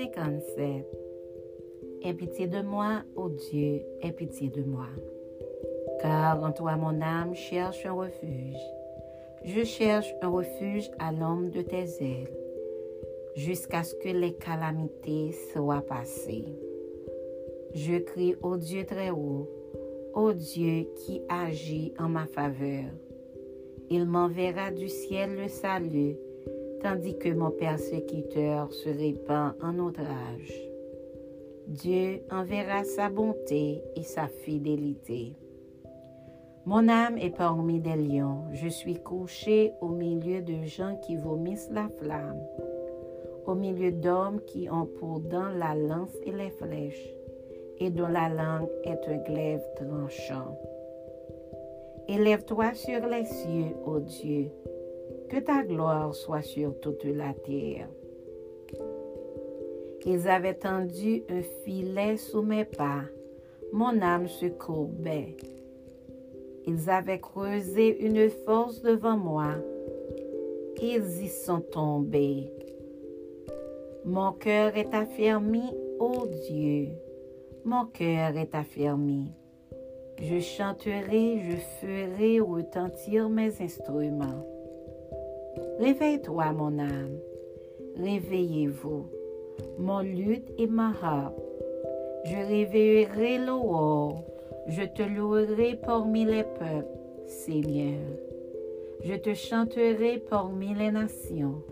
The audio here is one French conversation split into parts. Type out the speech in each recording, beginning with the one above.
57. Aie pitié de moi, ô Dieu, aie pitié de moi. Car en toi mon âme cherche un refuge. Je cherche un refuge à l'ombre de tes ailes, jusqu'à ce que les calamités soient passées. Je crie au Dieu très haut, au Dieu qui agit en ma faveur. Il m'enverra du ciel le salut tandis que mon persécuteur se répand en outrage. Dieu enverra sa bonté et sa fidélité. Mon âme est parmi des lions, je suis couché au milieu de gens qui vomissent la flamme, au milieu d'hommes qui ont pour dents la lance et les flèches, et dont la langue est un glaive tranchant. Élève-toi sur les cieux, ô Dieu, que ta gloire soit sur toute la terre. Ils avaient tendu un filet sous mes pas. Mon âme se courbait. Ils avaient creusé une fosse devant moi. Ils y sont tombés. Mon cœur est affermi, ô Dieu. Mon cœur est affermi. Je chanterai, je ferai retentir mes instruments. Réveille-toi, mon âme. Réveillez-vous, mon luth et ma harpe. Je réveillerai l'aurore. Je te louerai parmi les peuples, Seigneur. Je te chanterai parmi les nations,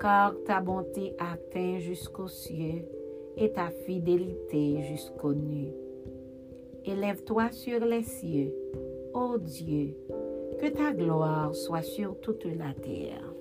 car ta bonté atteint jusqu'aux cieux et ta fidélité jusqu'aux nues. Élève-toi sur les cieux, ô Dieu, que ta gloire soit sur toute la terre.